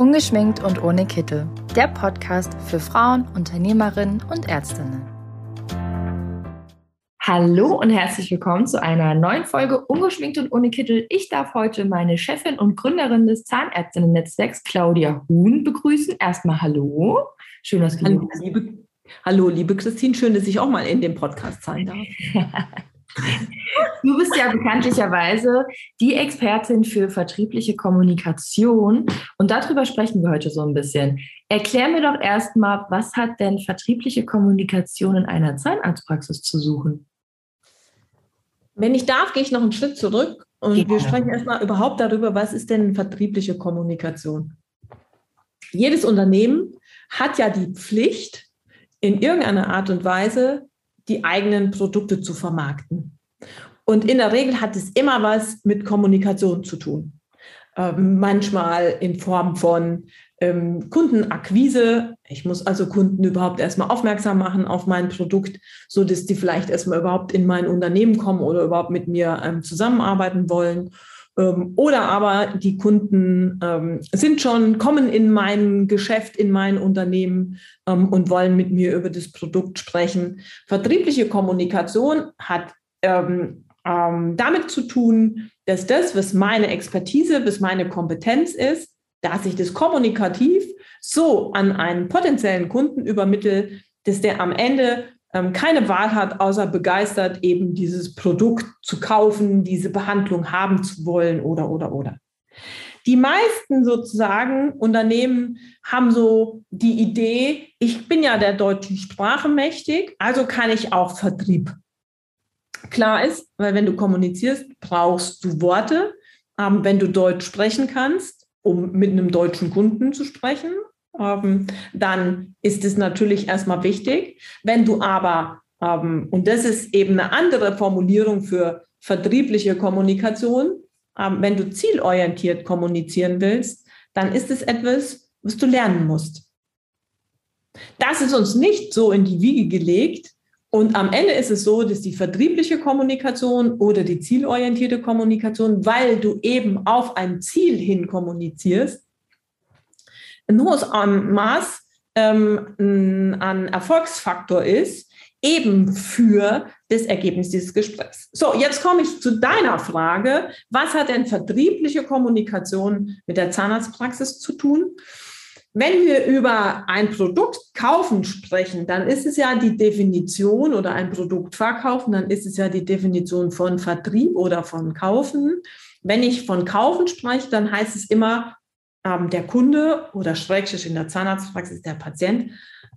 Ungeschminkt und ohne Kittel. Der Podcast für Frauen, Unternehmerinnen und Ärztinnen. Hallo und herzlich willkommen zu einer neuen Folge Ungeschminkt und ohne Kittel. Ich darf heute meine Chefin und Gründerin des Zahnärztinnen-Netzwerks, Claudia Huhn, begrüßen. Erstmal hallo. Schön, dass du hallo, liebe, hallo, liebe Christine. Schön, dass ich auch mal in dem Podcast sein darf. Du bist ja bekanntlicherweise die Expertin für vertriebliche Kommunikation und darüber sprechen wir heute so ein bisschen. Erklär mir doch erstmal, was hat denn vertriebliche Kommunikation in einer Zahnarztpraxis zu suchen? Wenn ich darf, gehe ich noch einen Schritt zurück und Gerne. wir sprechen erstmal überhaupt darüber, was ist denn vertriebliche Kommunikation? Jedes Unternehmen hat ja die Pflicht, in irgendeiner Art und Weise die eigenen Produkte zu vermarkten. Und in der Regel hat es immer was mit Kommunikation zu tun. Ähm, manchmal in Form von ähm, Kundenakquise. Ich muss also Kunden überhaupt erstmal aufmerksam machen auf mein Produkt, so dass die vielleicht erstmal überhaupt in mein Unternehmen kommen oder überhaupt mit mir ähm, zusammenarbeiten wollen. Ähm, oder aber die Kunden ähm, sind schon, kommen in mein Geschäft, in mein Unternehmen ähm, und wollen mit mir über das Produkt sprechen. Vertriebliche Kommunikation hat damit zu tun, dass das, was meine Expertise, was meine Kompetenz ist, dass ich das kommunikativ so an einen potenziellen Kunden übermittle, dass der am Ende keine Wahl hat, außer begeistert eben dieses Produkt zu kaufen, diese Behandlung haben zu wollen oder, oder, oder. Die meisten sozusagen Unternehmen haben so die Idee, ich bin ja der deutschen Sprache mächtig, also kann ich auch Vertrieb. Klar ist, weil wenn du kommunizierst, brauchst du Worte. Ähm, wenn du Deutsch sprechen kannst, um mit einem deutschen Kunden zu sprechen, ähm, dann ist es natürlich erstmal wichtig. Wenn du aber, ähm, und das ist eben eine andere Formulierung für vertriebliche Kommunikation, ähm, wenn du zielorientiert kommunizieren willst, dann ist es etwas, was du lernen musst. Das ist uns nicht so in die Wiege gelegt. Und am Ende ist es so, dass die vertriebliche Kommunikation oder die zielorientierte Kommunikation, weil du eben auf ein Ziel hin kommunizierst, ein hohes Maß ähm, an Erfolgsfaktor ist, eben für das Ergebnis dieses Gesprächs. So, jetzt komme ich zu deiner Frage. Was hat denn vertriebliche Kommunikation mit der Zahnarztpraxis zu tun? Wenn wir über ein Produkt kaufen sprechen, dann ist es ja die Definition oder ein Produkt verkaufen, dann ist es ja die Definition von Vertrieb oder von Kaufen. Wenn ich von Kaufen spreche, dann heißt es immer, ähm, der Kunde oder Schrägstrich in der Zahnarztpraxis der Patient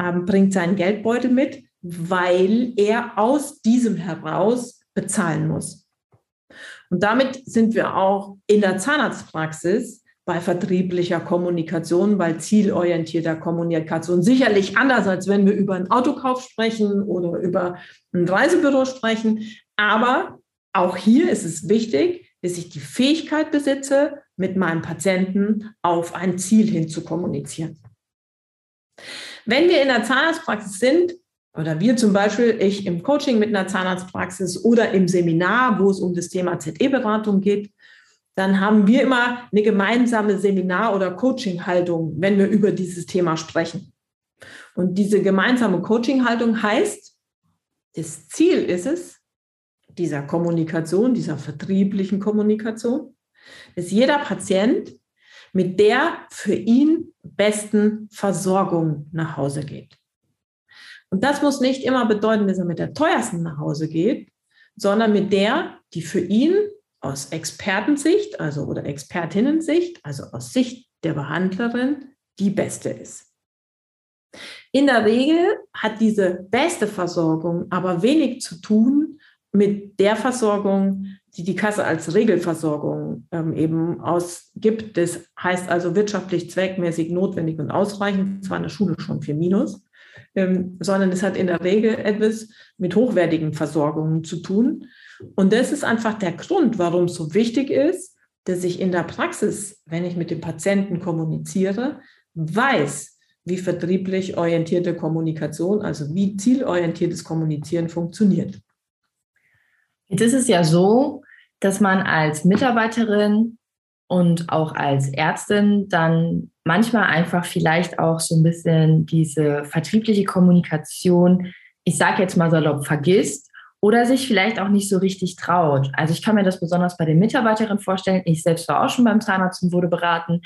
ähm, bringt seinen Geldbeutel mit, weil er aus diesem heraus bezahlen muss. Und damit sind wir auch in der Zahnarztpraxis bei vertrieblicher Kommunikation, bei zielorientierter Kommunikation. Sicherlich anders, als wenn wir über einen Autokauf sprechen oder über ein Reisebüro sprechen. Aber auch hier ist es wichtig, dass ich die Fähigkeit besitze, mit meinem Patienten auf ein Ziel hin zu kommunizieren. Wenn wir in der Zahnarztpraxis sind, oder wir zum Beispiel, ich im Coaching mit einer Zahnarztpraxis oder im Seminar, wo es um das Thema ZE-Beratung geht, dann haben wir immer eine gemeinsame Seminar- oder Coaching-Haltung, wenn wir über dieses Thema sprechen. Und diese gemeinsame Coaching-Haltung heißt, das Ziel ist es, dieser Kommunikation, dieser vertrieblichen Kommunikation, dass jeder Patient mit der für ihn besten Versorgung nach Hause geht. Und das muss nicht immer bedeuten, dass er mit der teuersten nach Hause geht, sondern mit der, die für ihn aus Expertensicht, also oder Expertinnensicht, also aus Sicht der Behandlerin, die beste ist. In der Regel hat diese beste Versorgung aber wenig zu tun mit der Versorgung, die die Kasse als Regelversorgung ähm, eben ausgibt. Das heißt also wirtschaftlich zweckmäßig notwendig und ausreichend, zwar in der Schule schon für Minus, ähm, sondern es hat in der Regel etwas mit hochwertigen Versorgungen zu tun. Und das ist einfach der Grund, warum es so wichtig ist, dass ich in der Praxis, wenn ich mit dem Patienten kommuniziere, weiß, wie vertrieblich orientierte Kommunikation, also wie zielorientiertes Kommunizieren funktioniert. Jetzt ist es ja so, dass man als Mitarbeiterin und auch als Ärztin dann manchmal einfach vielleicht auch so ein bisschen diese vertriebliche Kommunikation, ich sage jetzt mal salopp, vergisst oder sich vielleicht auch nicht so richtig traut. Also ich kann mir das besonders bei den Mitarbeiterinnen vorstellen. Ich selbst war auch schon beim Zahnarzt und wurde beraten.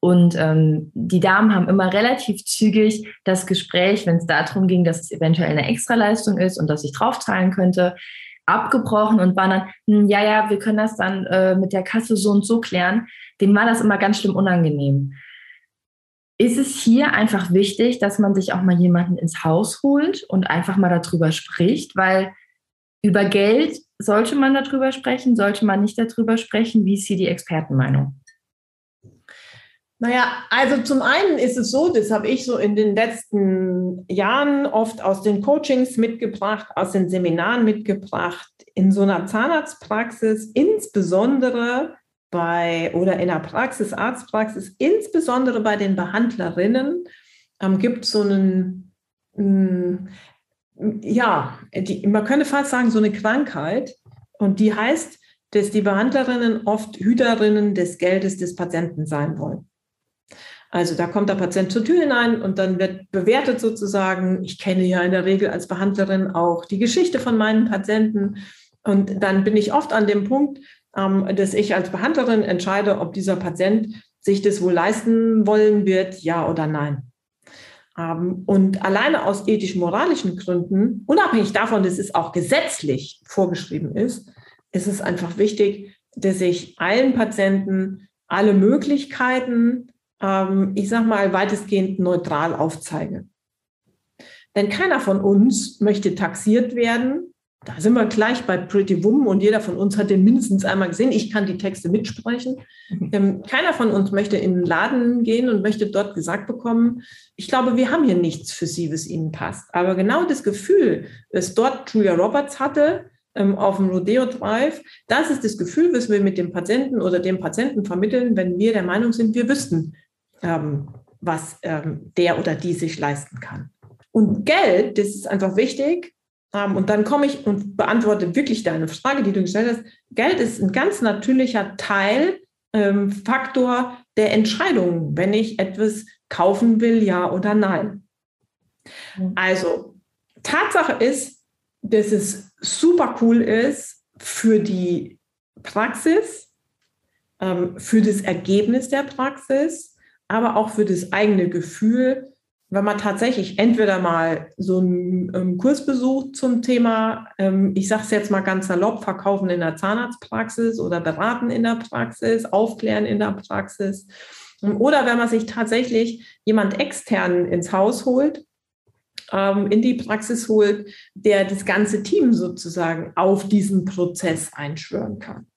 Und ähm, die Damen haben immer relativ zügig das Gespräch, wenn es darum ging, dass es eventuell eine Extraleistung ist und dass ich draufzahlen könnte, abgebrochen und waren dann, hm, ja, ja, wir können das dann äh, mit der Kasse so und so klären. Dem war das immer ganz schlimm unangenehm. Ist es hier einfach wichtig, dass man sich auch mal jemanden ins Haus holt und einfach mal darüber spricht, weil über Geld sollte man darüber sprechen, sollte man nicht darüber sprechen? Wie ist hier die Expertenmeinung? Naja, also zum einen ist es so, das habe ich so in den letzten Jahren oft aus den Coachings mitgebracht, aus den Seminaren mitgebracht, in so einer Zahnarztpraxis, insbesondere bei oder in der Praxis, Arztpraxis, insbesondere bei den Behandlerinnen, ähm, gibt es so einen, mh, mm, ja, die, man könnte fast sagen, so eine Krankheit. Und die heißt, dass die Behandlerinnen oft Hüterinnen des Geldes des Patienten sein wollen. Also da kommt der Patient zur Tür hinein und dann wird bewertet sozusagen, ich kenne ja in der Regel als Behandlerin auch die Geschichte von meinen Patienten. Und dann bin ich oft an dem Punkt, ähm, dass ich als Behandlerin entscheide, ob dieser Patient sich das wohl leisten wollen wird, ja oder nein. Ähm, und alleine aus ethisch-moralischen Gründen, unabhängig davon, dass es auch gesetzlich vorgeschrieben ist, ist es einfach wichtig, dass ich allen Patienten alle Möglichkeiten ähm, ich sag mal, weitestgehend neutral aufzeige. Denn keiner von uns möchte taxiert werden. Da sind wir gleich bei Pretty Woman und jeder von uns hat den mindestens einmal gesehen. Ich kann die Texte mitsprechen. Mhm. Ähm, keiner von uns möchte in den Laden gehen und möchte dort gesagt bekommen, ich glaube, wir haben hier nichts für Sie, was Ihnen passt. Aber genau das Gefühl, das dort Julia Roberts hatte, ähm, auf dem Rodeo Drive, das ist das Gefühl, was wir mit dem Patienten oder dem Patienten vermitteln, wenn wir der Meinung sind, wir wüssten, ähm, was ähm, der oder die sich leisten kann. Und Geld, das ist einfach wichtig. Ähm, und dann komme ich und beantworte wirklich deine Frage, die du gestellt hast. Geld ist ein ganz natürlicher Teil, ähm, Faktor der Entscheidung, wenn ich etwas kaufen will, ja oder nein. Also, Tatsache ist, dass es super cool ist für die Praxis, ähm, für das Ergebnis der Praxis, aber auch für das eigene Gefühl, wenn man tatsächlich entweder mal so einen ähm, Kurs besucht zum Thema, ähm, ich sage es jetzt mal ganz salopp, verkaufen in der Zahnarztpraxis oder beraten in der Praxis, aufklären in der Praxis. Oder wenn man sich tatsächlich jemand extern ins Haus holt, ähm, in die Praxis holt, der das ganze Team sozusagen auf diesen Prozess einschwören kann.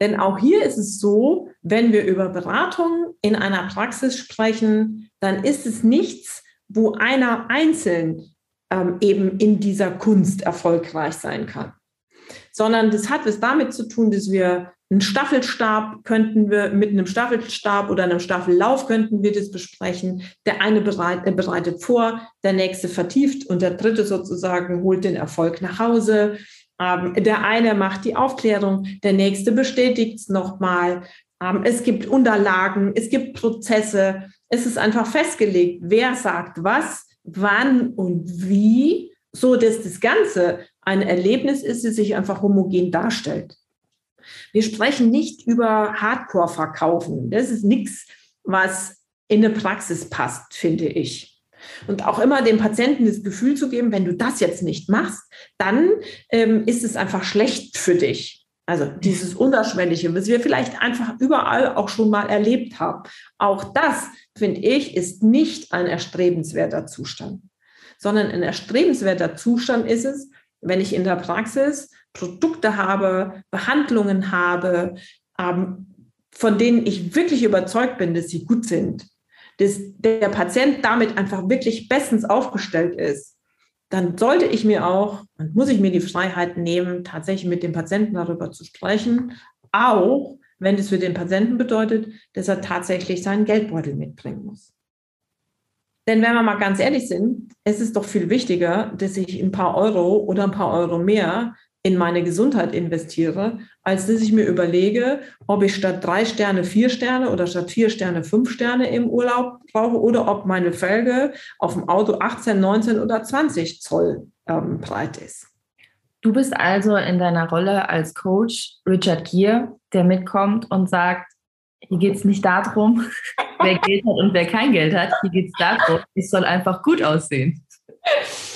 Denn auch hier ist es so, wenn wir über Beratung in einer Praxis sprechen, dann ist es nichts, wo einer einzeln ähm, eben in dieser Kunst erfolgreich sein kann. Sondern das hat es damit zu tun, dass wir einen Staffelstab könnten wir mit einem Staffelstab oder einem Staffellauf könnten wir das besprechen. Der eine bereit, bereitet vor, der nächste vertieft und der dritte sozusagen holt den Erfolg nach Hause. Ähm, der eine macht die Aufklärung, der nächste bestätigt es nochmal. Es gibt Unterlagen, es gibt Prozesse. Es ist einfach festgelegt, wer sagt was, wann und wie, so dass das Ganze ein Erlebnis ist, das sich einfach homogen darstellt. Wir sprechen nicht über Hardcore-Verkaufen. Das ist nichts, was in eine Praxis passt, finde ich. Und auch immer dem Patienten das Gefühl zu geben, wenn du das jetzt nicht machst, dann ähm, ist es einfach schlecht für dich. Also dieses Unterschwellige, was wir vielleicht einfach überall auch schon mal erlebt haben. Auch das, finde ich, ist nicht ein erstrebenswerter Zustand, sondern ein erstrebenswerter Zustand ist es, wenn ich in der Praxis Produkte habe, Behandlungen habe, ähm, von denen ich wirklich überzeugt bin, dass sie gut sind dass der Patient damit einfach wirklich bestens aufgestellt ist, dann sollte ich mir auch und muss ich mir die Freiheit nehmen, tatsächlich mit dem Patienten darüber zu sprechen, auch wenn es für den Patienten bedeutet, dass er tatsächlich seinen Geldbeutel mitbringen muss. Denn wenn wir mal ganz ehrlich sind, es ist doch viel wichtiger, dass ich ein paar Euro oder ein paar Euro mehr in meine Gesundheit investiere, als dass ich mir überlege, ob ich statt drei Sterne vier Sterne oder statt vier Sterne fünf Sterne im Urlaub brauche oder ob meine Felge auf dem Auto 18, 19 oder 20 Zoll ähm, breit ist. Du bist also in deiner Rolle als Coach Richard Gere, der mitkommt und sagt, hier geht es nicht darum, wer Geld hat und wer kein Geld hat. Hier geht es darum, ich soll einfach gut aussehen.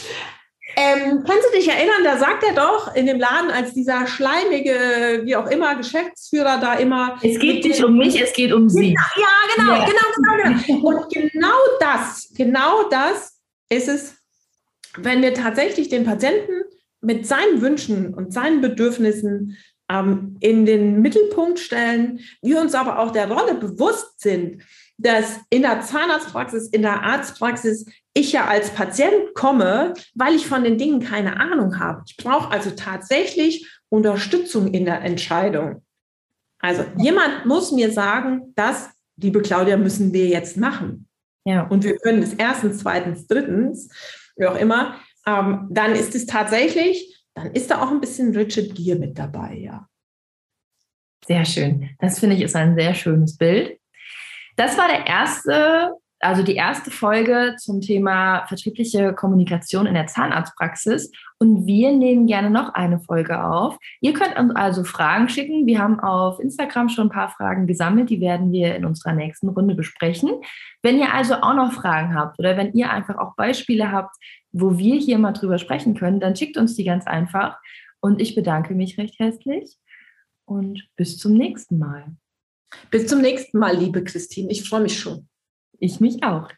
Ähm, kannst du dich erinnern, da sagt er doch in dem Laden, als dieser schleimige, wie auch immer, Geschäftsführer da immer. Es geht nicht um mich, es geht um Sie. Ja, genau, ja. genau, genau, genau. Und genau das, genau das ist es, wenn wir tatsächlich den Patienten mit seinen Wünschen und seinen Bedürfnissen ähm, in den Mittelpunkt stellen, wir uns aber auch der Rolle bewusst sind, dass in der Zahnarztpraxis, in der Arztpraxis ich ja als Patient komme, weil ich von den Dingen keine Ahnung habe. Ich brauche also tatsächlich Unterstützung in der Entscheidung. Also jemand muss mir sagen, das, liebe Claudia, müssen wir jetzt machen. Ja. Und wir können es erstens, zweitens, drittens, wie auch immer. Ähm, dann ist es tatsächlich, dann ist da auch ein bisschen Richard Gere mit dabei, ja. Sehr schön. Das finde ich ist ein sehr schönes Bild. Das war der erste also die erste Folge zum Thema vertriebliche Kommunikation in der Zahnarztpraxis. Und wir nehmen gerne noch eine Folge auf. Ihr könnt uns also Fragen schicken. Wir haben auf Instagram schon ein paar Fragen gesammelt. Die werden wir in unserer nächsten Runde besprechen. Wenn ihr also auch noch Fragen habt oder wenn ihr einfach auch Beispiele habt, wo wir hier mal drüber sprechen können, dann schickt uns die ganz einfach. Und ich bedanke mich recht herzlich und bis zum nächsten Mal. Bis zum nächsten Mal, liebe Christine. Ich freue mich schon. Ich mich auch.